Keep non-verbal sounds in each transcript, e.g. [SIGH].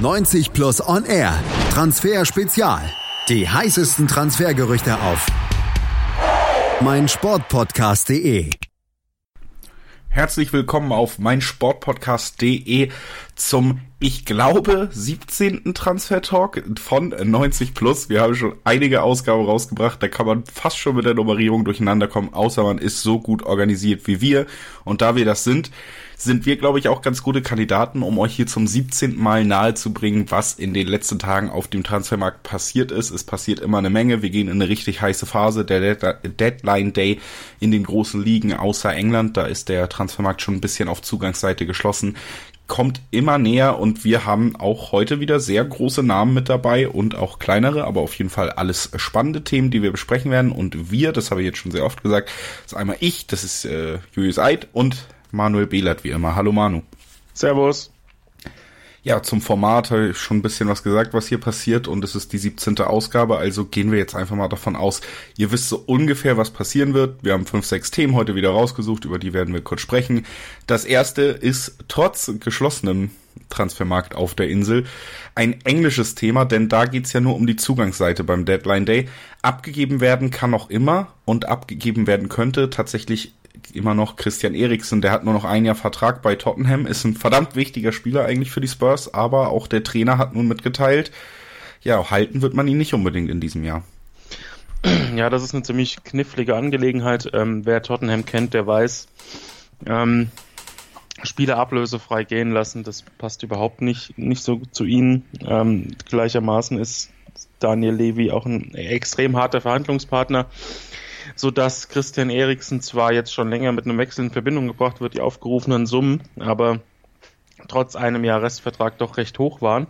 90 Plus On Air. Transfer Spezial. Die heißesten Transfergerüchte auf meinsportpodcast.de. Herzlich willkommen auf meinsportpodcast.de zum, ich glaube, 17. Transfer Talk von 90 Plus. Wir haben schon einige Ausgaben rausgebracht, da kann man fast schon mit der Nummerierung durcheinander kommen, außer man ist so gut organisiert wie wir. Und da wir das sind, sind wir, glaube ich, auch ganz gute Kandidaten, um euch hier zum 17. Mal nahezubringen, was in den letzten Tagen auf dem Transfermarkt passiert ist. Es passiert immer eine Menge. Wir gehen in eine richtig heiße Phase. Der Deadline Day in den großen Ligen außer England, da ist der Transfermarkt schon ein bisschen auf Zugangsseite geschlossen kommt immer näher und wir haben auch heute wieder sehr große Namen mit dabei und auch kleinere, aber auf jeden Fall alles spannende Themen, die wir besprechen werden. Und wir, das habe ich jetzt schon sehr oft gesagt, ist einmal ich, das ist äh, Julius Eid und Manuel Behlert wie immer. Hallo Manu. Servus. Ja, zum Format habe ich schon ein bisschen was gesagt, was hier passiert und es ist die 17. Ausgabe, also gehen wir jetzt einfach mal davon aus, ihr wisst so ungefähr, was passieren wird. Wir haben fünf, sechs Themen heute wieder rausgesucht, über die werden wir kurz sprechen. Das erste ist trotz geschlossenem Transfermarkt auf der Insel ein englisches Thema, denn da geht's ja nur um die Zugangsseite beim Deadline Day. Abgegeben werden kann noch immer und abgegeben werden könnte tatsächlich immer noch Christian Eriksen, der hat nur noch ein Jahr Vertrag bei Tottenham, ist ein verdammt wichtiger Spieler eigentlich für die Spurs, aber auch der Trainer hat nun mitgeteilt, ja, halten wird man ihn nicht unbedingt in diesem Jahr. Ja, das ist eine ziemlich knifflige Angelegenheit. Ähm, wer Tottenham kennt, der weiß, ähm, Spieler ablösefrei gehen lassen, das passt überhaupt nicht, nicht so zu ihnen. Ähm, gleichermaßen ist Daniel Levy auch ein extrem harter Verhandlungspartner so dass Christian Eriksen zwar jetzt schon länger mit einem Wechsel in Verbindung gebracht wird, die aufgerufenen Summen, aber trotz einem Jahr Restvertrag doch recht hoch waren.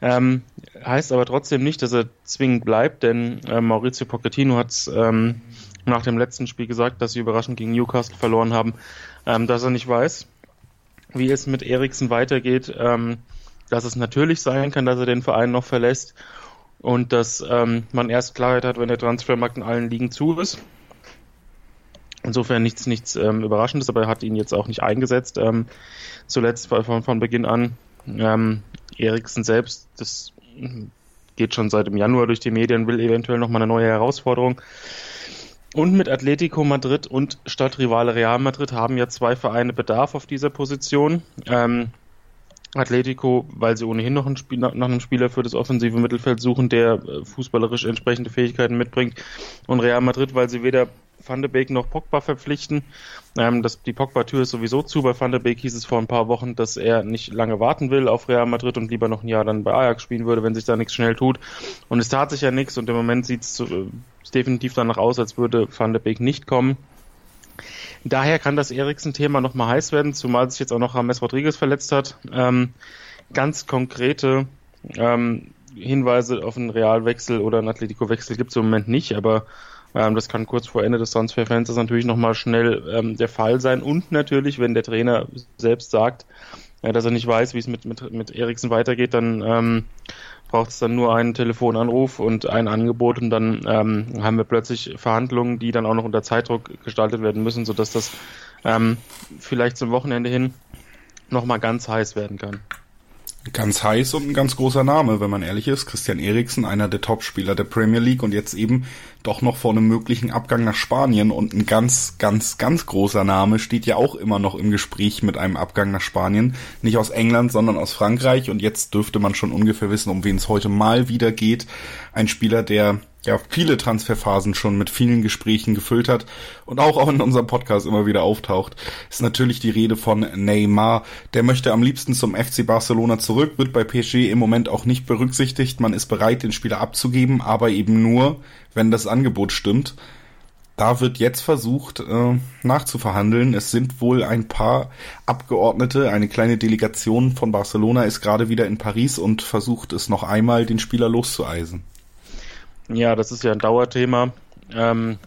Ähm, heißt aber trotzdem nicht, dass er zwingend bleibt, denn äh, Maurizio Pochettino hat ähm, nach dem letzten Spiel gesagt, dass sie überraschend gegen Newcastle verloren haben, ähm, dass er nicht weiß, wie es mit Eriksen weitergeht, ähm, dass es natürlich sein kann, dass er den Verein noch verlässt und dass ähm, man erst Klarheit hat, wenn der Transfermarkt in allen Ligen zu ist. Insofern nichts, nichts ähm, Überraschendes, aber er hat ihn jetzt auch nicht eingesetzt. Ähm, zuletzt von, von Beginn an. Ähm, Eriksen selbst, das geht schon seit dem Januar durch die Medien, will eventuell nochmal eine neue Herausforderung. Und mit Atletico Madrid und Stadtrivale Real Madrid haben ja zwei Vereine Bedarf auf dieser Position. Ähm, Atletico, weil sie ohnehin noch einen Spiel, nach einem Spieler für das offensive Mittelfeld suchen, der äh, fußballerisch entsprechende Fähigkeiten mitbringt. Und Real Madrid, weil sie weder Van de Beek noch Pogba verpflichten. Ähm, das, die Pogba-Tür ist sowieso zu. Bei Van de Beek hieß es vor ein paar Wochen, dass er nicht lange warten will auf Real Madrid und lieber noch ein Jahr dann bei Ajax spielen würde, wenn sich da nichts schnell tut. Und es tat sich ja nichts und im Moment sieht es äh, definitiv danach aus, als würde Van de Beek nicht kommen. Daher kann das Eriksen-Thema nochmal heiß werden, zumal sich jetzt auch noch James Rodriguez verletzt hat. Ähm, ganz konkrete ähm, Hinweise auf einen Realwechsel oder einen Atletico-Wechsel gibt es im Moment nicht, aber ähm, das kann kurz vor Ende des Transferfensters natürlich nochmal schnell ähm, der Fall sein. Und natürlich, wenn der Trainer selbst sagt, äh, dass er nicht weiß, wie es mit, mit, mit Eriksen weitergeht, dann ähm, braucht es dann nur einen Telefonanruf und ein Angebot und dann ähm, haben wir plötzlich Verhandlungen, die dann auch noch unter Zeitdruck gestaltet werden müssen, sodass das ähm, vielleicht zum Wochenende hin nochmal ganz heiß werden kann. Ganz heiß und ein ganz großer Name, wenn man ehrlich ist. Christian Eriksen, einer der Topspieler der Premier League und jetzt eben doch noch vor einem möglichen Abgang nach Spanien und ein ganz, ganz, ganz großer Name steht ja auch immer noch im Gespräch mit einem Abgang nach Spanien. Nicht aus England, sondern aus Frankreich und jetzt dürfte man schon ungefähr wissen, um wen es heute mal wieder geht. Ein Spieler, der ja viele Transferphasen schon mit vielen Gesprächen gefüllt hat und auch in unserem Podcast immer wieder auftaucht, ist natürlich die Rede von Neymar. Der möchte am liebsten zum FC Barcelona zurück, wird bei PSG im Moment auch nicht berücksichtigt. Man ist bereit, den Spieler abzugeben, aber eben nur, wenn das Angebot stimmt. Da wird jetzt versucht äh, nachzuverhandeln. Es sind wohl ein paar Abgeordnete, eine kleine Delegation von Barcelona ist gerade wieder in Paris und versucht es noch einmal, den Spieler loszueisen. Ja, das ist ja ein Dauerthema. Ähm,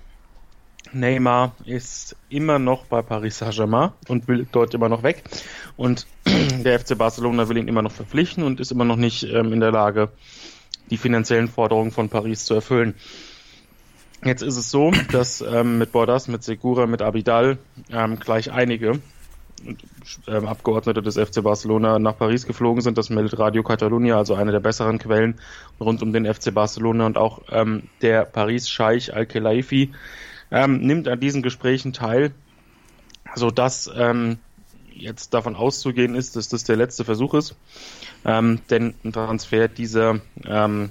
Neymar ist immer noch bei Paris Saint-Germain und will dort immer noch weg. Und [CLEARS THROAT] der FC Barcelona will ihn immer noch verpflichten und ist immer noch nicht ähm, in der Lage, die finanziellen Forderungen von Paris zu erfüllen. Jetzt ist es so, dass ähm, mit Bordas, mit Segura, mit Abidal ähm, gleich einige Abgeordnete des FC Barcelona nach Paris geflogen sind. Das meldet Radio Catalunya, also eine der besseren Quellen rund um den FC Barcelona und auch ähm, der Paris-Scheich Al-Khelaifi ähm, nimmt an diesen Gesprächen teil, so dass ähm, jetzt davon auszugehen ist, dass das der letzte Versuch ist, ähm, denn ein Transfer dieser ähm,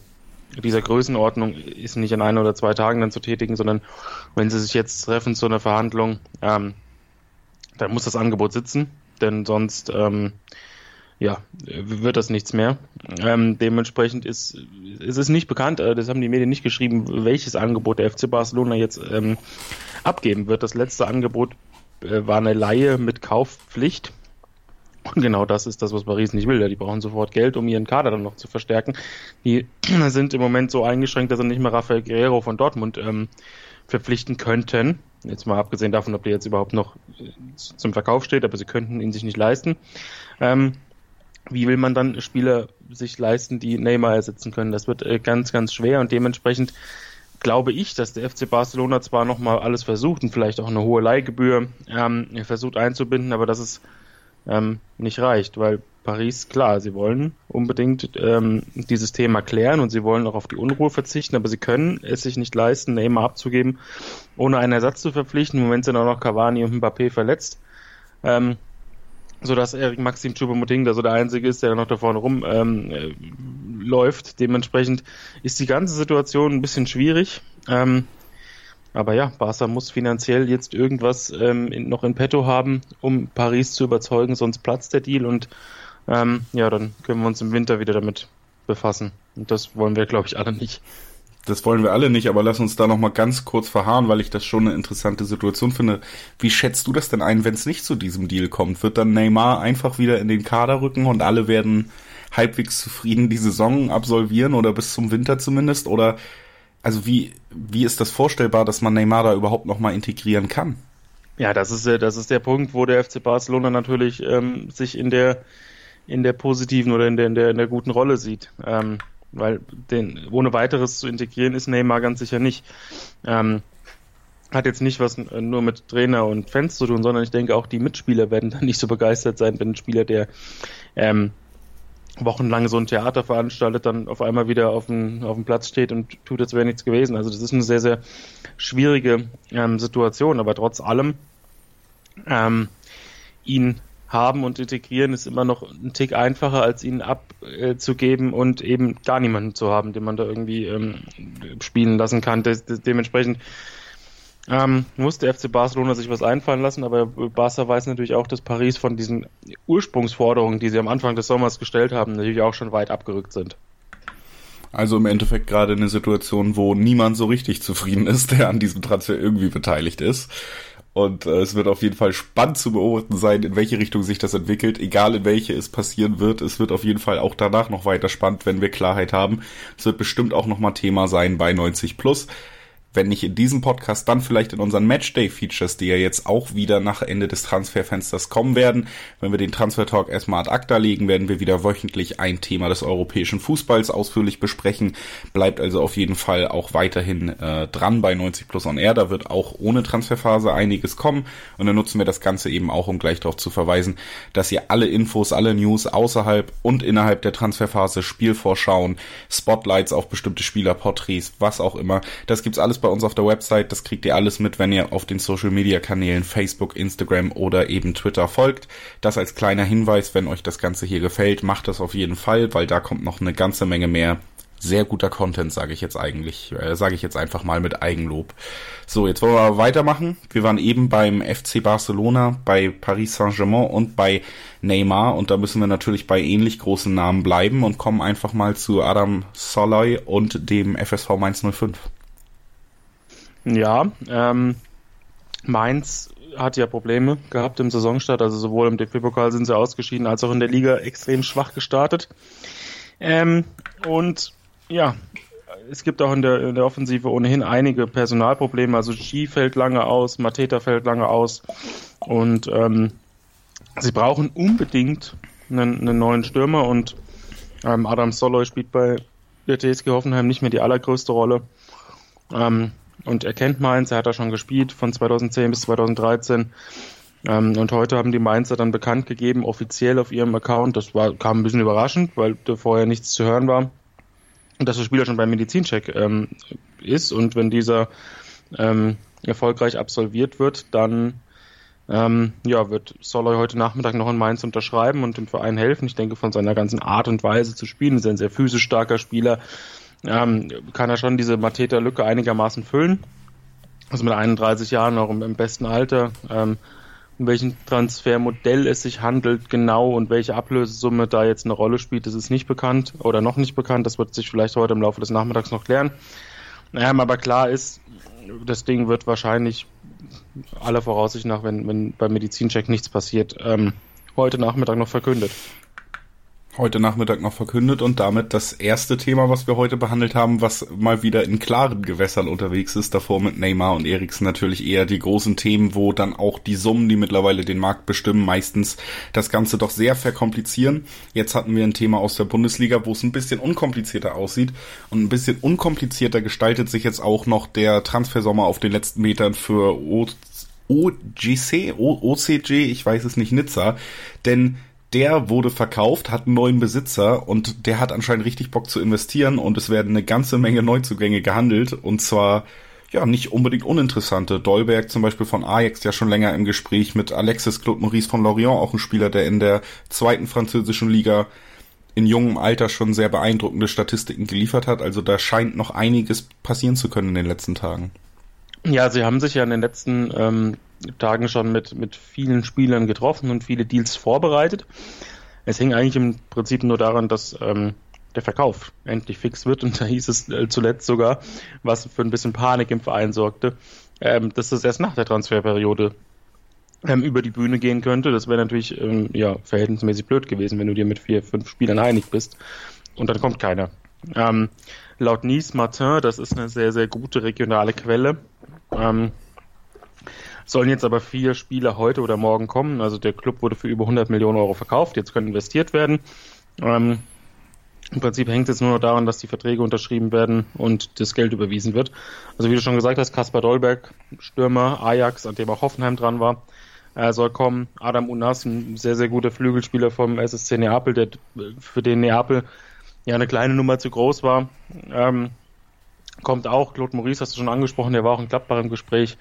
dieser Größenordnung ist nicht in ein oder zwei Tagen dann zu tätigen, sondern wenn sie sich jetzt treffen zu einer Verhandlung, ähm, dann muss das Angebot sitzen, denn sonst ähm, ja, wird das nichts mehr. Ähm, dementsprechend ist, ist es nicht bekannt, äh, das haben die Medien nicht geschrieben, welches Angebot der FC Barcelona jetzt ähm, abgeben wird. Das letzte Angebot äh, war eine Laie mit Kaufpflicht. Und genau das ist das, was Paris nicht will. Die brauchen sofort Geld, um ihren Kader dann noch zu verstärken. Die [CLEARS THROAT] sind im Moment so eingeschränkt, dass sie nicht mehr Rafael Guerrero von Dortmund ähm, verpflichten könnten. Jetzt mal abgesehen davon, ob der jetzt überhaupt noch äh, zum Verkauf steht, aber sie könnten ihn sich nicht leisten. Ähm, wie will man dann Spieler sich leisten, die Neymar ersetzen können? Das wird äh, ganz, ganz schwer und dementsprechend glaube ich, dass der FC Barcelona zwar nochmal alles versucht und vielleicht auch eine hohe Leihgebühr ähm, versucht einzubinden, aber dass es ähm, nicht reicht, weil Paris, klar, sie wollen unbedingt ähm, dieses Thema klären und sie wollen auch auf die Unruhe verzichten, aber sie können es sich nicht leisten, Neymar abzugeben, ohne einen Ersatz zu verpflichten. Im Moment sind auch noch Cavani und Mbappé verletzt. Ähm, so dass Erik Maxim Choupo-Moting da so der Einzige ist, der noch da vorne rum ähm, äh, läuft. Dementsprechend ist die ganze Situation ein bisschen schwierig. Ähm, aber ja, Barca muss finanziell jetzt irgendwas ähm, noch in petto haben, um Paris zu überzeugen, sonst platzt der Deal und ähm, ja, dann können wir uns im Winter wieder damit befassen. Und das wollen wir, glaube ich, alle nicht. Das wollen wir alle nicht, aber lass uns da noch mal ganz kurz verharren, weil ich das schon eine interessante Situation finde. Wie schätzt du das denn ein, wenn es nicht zu diesem Deal kommt? Wird dann Neymar einfach wieder in den Kader rücken und alle werden halbwegs zufrieden die Saison absolvieren oder bis zum Winter zumindest? Oder also wie wie ist das vorstellbar, dass man Neymar da überhaupt noch mal integrieren kann? Ja, das ist das ist der Punkt, wo der FC Barcelona natürlich ähm, sich in der in der positiven oder in der in der, in der guten Rolle sieht. Ähm, weil den ohne weiteres zu integrieren ist Neymar ganz sicher nicht. Ähm, hat jetzt nicht was nur mit Trainer und Fans zu tun, sondern ich denke auch die Mitspieler werden [LAUGHS] dann nicht so begeistert sein, wenn ein Spieler, der ähm, wochenlang so ein Theater veranstaltet, dann auf einmal wieder auf dem, auf dem Platz steht und tut, als wäre nichts gewesen. Also das ist eine sehr, sehr schwierige ähm, Situation, aber trotz allem ähm, ihn haben und integrieren ist immer noch ein Tick einfacher, als ihn abzugeben und eben gar niemanden zu haben, den man da irgendwie ähm, spielen lassen kann. De de dementsprechend ähm, muss der FC Barcelona sich was einfallen lassen, aber Barca weiß natürlich auch, dass Paris von diesen Ursprungsforderungen, die sie am Anfang des Sommers gestellt haben, natürlich auch schon weit abgerückt sind. Also im Endeffekt gerade eine Situation, wo niemand so richtig zufrieden ist, der an diesem Transfer irgendwie beteiligt ist. Und äh, es wird auf jeden Fall spannend zu beobachten sein, in welche Richtung sich das entwickelt, egal in welche es passieren wird. Es wird auf jeden Fall auch danach noch weiter spannend, wenn wir Klarheit haben. Es wird bestimmt auch nochmal Thema sein bei 90 Plus wenn nicht in diesem Podcast, dann vielleicht in unseren Matchday-Features, die ja jetzt auch wieder nach Ende des Transferfensters kommen werden. Wenn wir den Transfer-Talk erstmal ad acta legen, werden wir wieder wöchentlich ein Thema des europäischen Fußballs ausführlich besprechen. Bleibt also auf jeden Fall auch weiterhin äh, dran bei 90 Plus on Air. Da wird auch ohne Transferphase einiges kommen. Und dann nutzen wir das Ganze eben auch, um gleich darauf zu verweisen, dass ihr alle Infos, alle News außerhalb und innerhalb der Transferphase, Spielvorschauen, Spotlights auf bestimmte Spielerporträts, was auch immer, das gibt's alles bei bei uns auf der Website. Das kriegt ihr alles mit, wenn ihr auf den Social Media Kanälen Facebook, Instagram oder eben Twitter folgt. Das als kleiner Hinweis, wenn euch das Ganze hier gefällt, macht das auf jeden Fall, weil da kommt noch eine ganze Menge mehr sehr guter Content, sage ich jetzt eigentlich, äh, sage ich jetzt einfach mal mit Eigenlob. So, jetzt wollen wir weitermachen. Wir waren eben beim FC Barcelona, bei Paris Saint-Germain und bei Neymar und da müssen wir natürlich bei ähnlich großen Namen bleiben und kommen einfach mal zu Adam Soloy und dem FSV Mainz 05. Ja, ähm, Mainz hat ja Probleme gehabt im Saisonstart, also sowohl im DFB-Pokal sind sie ausgeschieden, als auch in der Liga extrem schwach gestartet. Ähm, und ja, es gibt auch in der, in der Offensive ohnehin einige Personalprobleme. Also Ski fällt lange aus, Mateta fällt lange aus und ähm, sie brauchen unbedingt einen, einen neuen Stürmer und ähm, Adam Soloy spielt bei der TSG Hoffenheim nicht mehr die allergrößte Rolle. Ähm, und er kennt Mainz, er hat da schon gespielt von 2010 bis 2013. Ähm, und heute haben die Mainzer dann bekannt gegeben, offiziell auf ihrem Account, das war, kam ein bisschen überraschend, weil da vorher nichts zu hören war, dass der Spieler schon beim Medizincheck ähm, ist und wenn dieser ähm, erfolgreich absolviert wird, dann ähm, ja, wird Soloy heute Nachmittag noch in Mainz unterschreiben und dem Verein helfen. Ich denke, von seiner ganzen Art und Weise zu spielen, ist ein sehr physisch starker Spieler, ähm, kann er schon diese Mateta-Lücke einigermaßen füllen. Also mit 31 Jahren auch im, im besten Alter. Ähm, um welchen Transfermodell es sich handelt genau und welche Ablösesumme da jetzt eine Rolle spielt, das ist nicht bekannt oder noch nicht bekannt. Das wird sich vielleicht heute im Laufe des Nachmittags noch klären. Ähm, aber klar ist, das Ding wird wahrscheinlich aller Voraussicht nach, wenn, wenn beim Medizincheck nichts passiert, ähm, heute Nachmittag noch verkündet heute Nachmittag noch verkündet und damit das erste Thema, was wir heute behandelt haben, was mal wieder in klaren Gewässern unterwegs ist. Davor mit Neymar und Eriksen natürlich eher die großen Themen, wo dann auch die Summen, die mittlerweile den Markt bestimmen, meistens das Ganze doch sehr verkomplizieren. Jetzt hatten wir ein Thema aus der Bundesliga, wo es ein bisschen unkomplizierter aussieht und ein bisschen unkomplizierter gestaltet sich jetzt auch noch der Transfersommer auf den letzten Metern für OGC, OCG, ich weiß es nicht, Nizza, denn der wurde verkauft, hat einen neuen Besitzer und der hat anscheinend richtig Bock zu investieren und es werden eine ganze Menge Neuzugänge gehandelt und zwar ja nicht unbedingt uninteressante. Dolberg zum Beispiel von Ajax ja schon länger im Gespräch mit Alexis Claude Maurice von Lorient, auch ein Spieler, der in der zweiten französischen Liga in jungem Alter schon sehr beeindruckende Statistiken geliefert hat. Also da scheint noch einiges passieren zu können in den letzten Tagen. Ja, sie haben sich ja in den letzten ähm, Tagen schon mit, mit vielen Spielern getroffen und viele Deals vorbereitet. Es hing eigentlich im Prinzip nur daran, dass ähm, der Verkauf endlich fix wird und [LAUGHS] da hieß es äh, zuletzt sogar, was für ein bisschen Panik im Verein sorgte, ähm, dass das erst nach der Transferperiode ähm, über die Bühne gehen könnte. Das wäre natürlich ähm, ja, verhältnismäßig blöd gewesen, wenn du dir mit vier, fünf Spielern einig bist und dann kommt keiner. Ähm, laut Nice Martin, das ist eine sehr, sehr gute regionale Quelle, ähm, Sollen jetzt aber vier Spieler heute oder morgen kommen. Also der Club wurde für über 100 Millionen Euro verkauft. Jetzt können investiert werden. Ähm, Im Prinzip hängt es nur noch daran, dass die Verträge unterschrieben werden und das Geld überwiesen wird. Also wie du schon gesagt hast, Kaspar Dolberg, Stürmer, Ajax, an dem auch Hoffenheim dran war, äh, soll kommen. Adam Unas, ein sehr, sehr guter Flügelspieler vom SSC Neapel, der für den Neapel ja eine kleine Nummer zu groß war. Ähm, kommt auch. Claude Maurice hast du schon angesprochen, der war auch in Gladbach im Gespräch.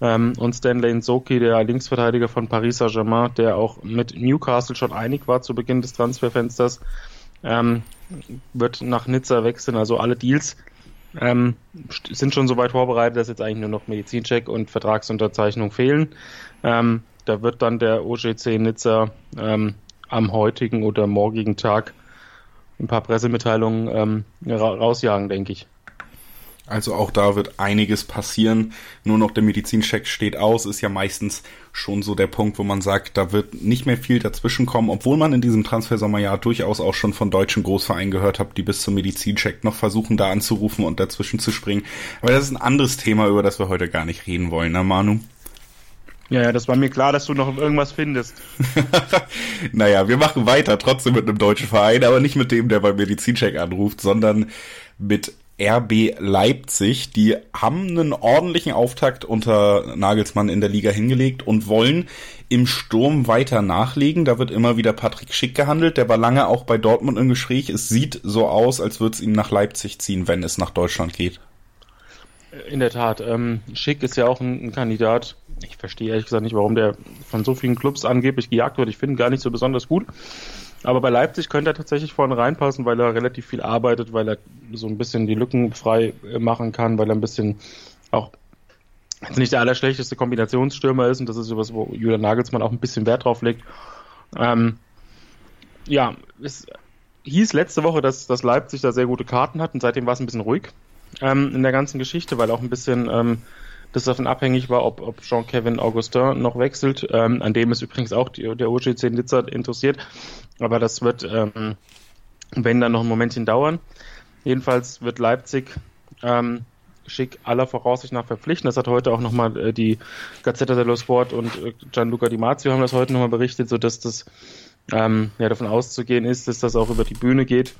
Ähm, und Stanley Nsoki, der Linksverteidiger von Paris Saint-Germain, der auch mit Newcastle schon einig war zu Beginn des Transferfensters, ähm, wird nach Nizza wechseln. Also alle Deals ähm, sind schon so weit vorbereitet, dass jetzt eigentlich nur noch Medizincheck und Vertragsunterzeichnung fehlen. Ähm, da wird dann der OGC Nizza ähm, am heutigen oder morgigen Tag ein paar Pressemitteilungen ähm, rausjagen, denke ich. Also auch da wird einiges passieren. Nur noch der Medizincheck steht aus, ist ja meistens schon so der Punkt, wo man sagt, da wird nicht mehr viel dazwischen kommen, obwohl man in diesem Transfersommerjahr durchaus auch schon von deutschen Großvereinen gehört hat, die bis zum Medizincheck noch versuchen, da anzurufen und dazwischen zu springen. Aber das ist ein anderes Thema, über das wir heute gar nicht reden wollen, ne Manu? Ja, ja, das war mir klar, dass du noch irgendwas findest. [LAUGHS] naja, wir machen weiter, trotzdem mit einem deutschen Verein, aber nicht mit dem, der beim Medizincheck anruft, sondern mit RB Leipzig. Die haben einen ordentlichen Auftakt unter Nagelsmann in der Liga hingelegt und wollen im Sturm weiter nachlegen. Da wird immer wieder Patrick Schick gehandelt. Der war lange auch bei Dortmund im Gespräch. Es sieht so aus, als würde es ihm nach Leipzig ziehen, wenn es nach Deutschland geht. In der Tat. Ähm, Schick ist ja auch ein, ein, Kandidat. Ich verstehe ehrlich gesagt nicht, warum der von so vielen Clubs angeblich gejagt wird. Ich finde ihn gar nicht so besonders gut. Aber bei Leipzig könnte er tatsächlich vorne reinpassen, weil er relativ viel arbeitet, weil er so ein bisschen die Lücken frei äh, machen kann, weil er ein bisschen auch jetzt nicht der allerschlechteste Kombinationsstürmer ist und das ist sowas, wo Julian Nagelsmann auch ein bisschen Wert drauf legt. Ähm, ja, es hieß letzte Woche, dass, dass Leipzig da sehr gute Karten hat und seitdem war es ein bisschen ruhig ähm, in der ganzen Geschichte, weil auch ein bisschen ähm, das davon abhängig war, ob, ob Jean-Kevin Augustin noch wechselt, ähm, an dem ist übrigens auch die, der OGC Nizza interessiert. Aber das wird, ähm, wenn dann noch ein Momentchen dauern. Jedenfalls wird Leipzig ähm, Schick aller Voraussicht nach verpflichten. Das hat heute auch nochmal äh, die Gazzetta dello Sport und äh, Gianluca Di Marzio haben das heute nochmal berichtet, sodass das ähm, ja, davon auszugehen ist, dass das auch über die Bühne geht.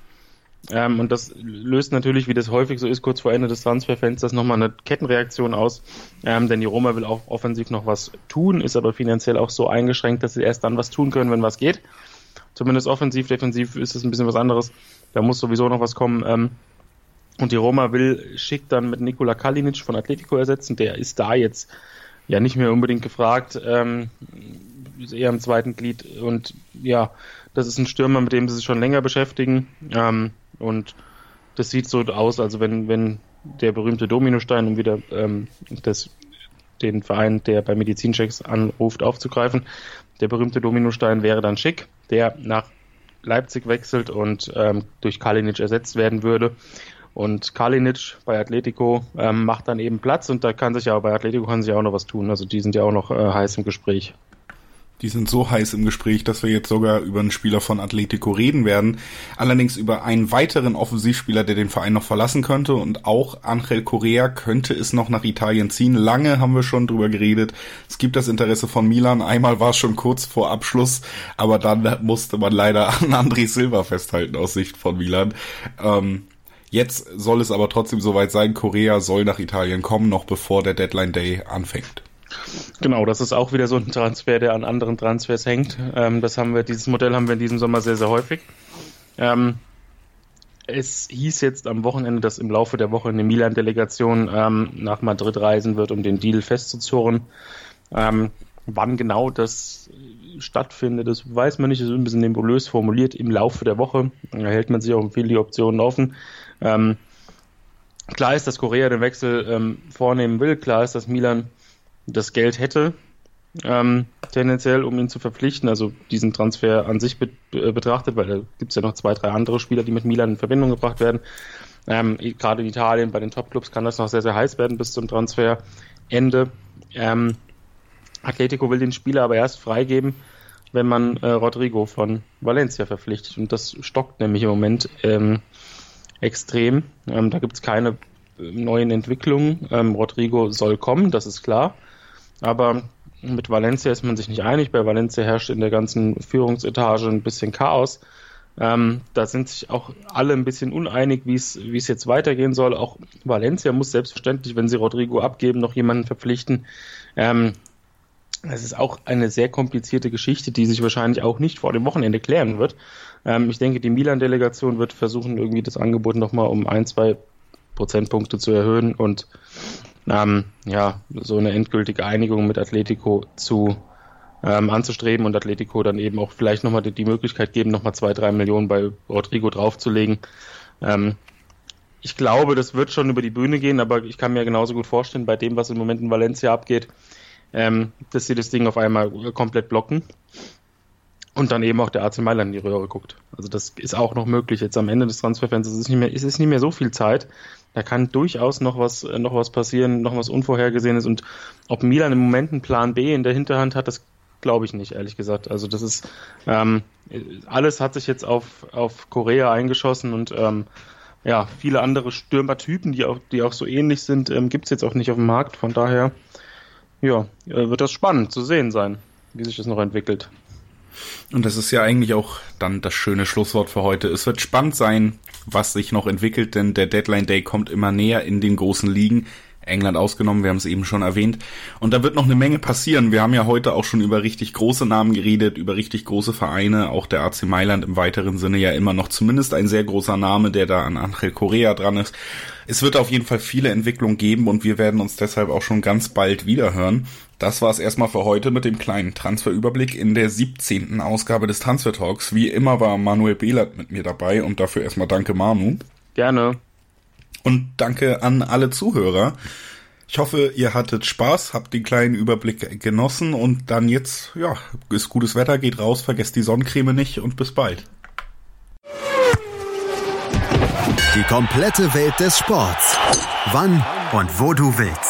Ähm, und das löst natürlich, wie das häufig so ist, kurz vor Ende des Transferfensters nochmal eine Kettenreaktion aus. Ähm, denn die Roma will auch offensiv noch was tun, ist aber finanziell auch so eingeschränkt, dass sie erst dann was tun können, wenn was geht. Zumindest offensiv, defensiv ist es ein bisschen was anderes. Da muss sowieso noch was kommen. Ähm, und die Roma will Schick dann mit Nikola Kalinic von Atletico ersetzen. Der ist da jetzt ja nicht mehr unbedingt gefragt. Ähm, ist eher im zweiten Glied. Und ja, das ist ein Stürmer, mit dem sie sich schon länger beschäftigen. Ähm, und das sieht so aus, also wenn, wenn der berühmte Dominostein, um wieder ähm, das, den Verein, der bei Medizinchecks anruft, aufzugreifen, der berühmte Dominostein wäre dann Schick, der nach Leipzig wechselt und ähm, durch Kalinic ersetzt werden würde. Und Kalinic bei Atletico ähm, macht dann eben Platz und da kann sich ja bei Atletico kann sich auch noch was tun. Also die sind ja auch noch äh, heiß im Gespräch. Die sind so heiß im Gespräch, dass wir jetzt sogar über einen Spieler von Atletico reden werden. Allerdings über einen weiteren Offensivspieler, der den Verein noch verlassen könnte. Und auch Angel Correa könnte es noch nach Italien ziehen. Lange haben wir schon drüber geredet. Es gibt das Interesse von Milan. Einmal war es schon kurz vor Abschluss, aber dann musste man leider an André Silva festhalten aus Sicht von Milan. Ähm, jetzt soll es aber trotzdem soweit sein. Correa soll nach Italien kommen, noch bevor der Deadline Day anfängt. Genau, das ist auch wieder so ein Transfer, der an anderen Transfers hängt. Ähm, das haben wir, dieses Modell haben wir in diesem Sommer sehr, sehr häufig. Ähm, es hieß jetzt am Wochenende, dass im Laufe der Woche eine Milan-Delegation ähm, nach Madrid reisen wird, um den Deal festzuzurren. Ähm, wann genau das stattfindet, das weiß man nicht, das ist ein bisschen nebulös formuliert. Im Laufe der Woche da hält man sich auch viel die Optionen offen. Ähm, klar ist, dass Korea den Wechsel ähm, vornehmen will. Klar ist, dass Milan das Geld hätte, ähm, tendenziell, um ihn zu verpflichten, also diesen Transfer an sich be äh, betrachtet, weil da gibt es ja noch zwei, drei andere Spieler, die mit Milan in Verbindung gebracht werden. Ähm, Gerade in Italien, bei den Topclubs kann das noch sehr, sehr heiß werden bis zum Transferende. Ähm, Atletico will den Spieler aber erst freigeben, wenn man äh, Rodrigo von Valencia verpflichtet. Und das stockt nämlich im Moment ähm, extrem. Ähm, da gibt es keine äh, neuen Entwicklungen. Ähm, Rodrigo soll kommen, das ist klar. Aber mit Valencia ist man sich nicht einig. Bei Valencia herrscht in der ganzen Führungsetage ein bisschen Chaos. Ähm, da sind sich auch alle ein bisschen uneinig, wie es jetzt weitergehen soll. Auch Valencia muss selbstverständlich, wenn sie Rodrigo abgeben, noch jemanden verpflichten. Ähm, es ist auch eine sehr komplizierte Geschichte, die sich wahrscheinlich auch nicht vor dem Wochenende klären wird. Ähm, ich denke, die Milan-Delegation wird versuchen, irgendwie das Angebot nochmal um ein, zwei Prozentpunkte zu erhöhen und ähm, ja, so eine endgültige Einigung mit Atletico zu ähm, anzustreben und Atletico dann eben auch vielleicht nochmal die, die Möglichkeit geben, nochmal zwei, drei Millionen bei Rodrigo draufzulegen. Ähm, ich glaube, das wird schon über die Bühne gehen, aber ich kann mir genauso gut vorstellen, bei dem, was im Moment in Valencia abgeht, ähm, dass sie das Ding auf einmal komplett blocken und dann eben auch der AC Mailand in die Röhre guckt. Also das ist auch noch möglich. Jetzt am Ende des Transferfensters ist es nicht mehr, ist es nicht mehr so viel Zeit. Da kann durchaus noch was, äh, noch was passieren, noch was Unvorhergesehenes. Und ob Milan im Moment einen Plan B in der Hinterhand hat, das glaube ich nicht, ehrlich gesagt. Also das ist ähm, alles hat sich jetzt auf, auf Korea eingeschossen und ähm, ja, viele andere Stürmertypen, die auch, die auch so ähnlich sind, ähm, gibt es jetzt auch nicht auf dem Markt. Von daher, ja, äh, wird das spannend zu sehen sein, wie sich das noch entwickelt. Und das ist ja eigentlich auch dann das schöne Schlusswort für heute. Es wird spannend sein, was sich noch entwickelt, denn der Deadline Day kommt immer näher in den großen Ligen. England ausgenommen, wir haben es eben schon erwähnt. Und da wird noch eine Menge passieren. Wir haben ja heute auch schon über richtig große Namen geredet, über richtig große Vereine. Auch der AC Mailand im weiteren Sinne ja immer noch zumindest ein sehr großer Name, der da an Angel Correa dran ist. Es wird auf jeden Fall viele Entwicklungen geben und wir werden uns deshalb auch schon ganz bald wiederhören. Das war es erstmal für heute mit dem kleinen Transferüberblick in der 17. Ausgabe des Transfer Talks. Wie immer war Manuel Behlert mit mir dabei und dafür erstmal danke Manu. Gerne. Und danke an alle Zuhörer. Ich hoffe, ihr hattet Spaß, habt den kleinen Überblick genossen und dann jetzt, ja, ist gutes Wetter, geht raus, vergesst die Sonnencreme nicht und bis bald. Die komplette Welt des Sports. Wann und wo du willst.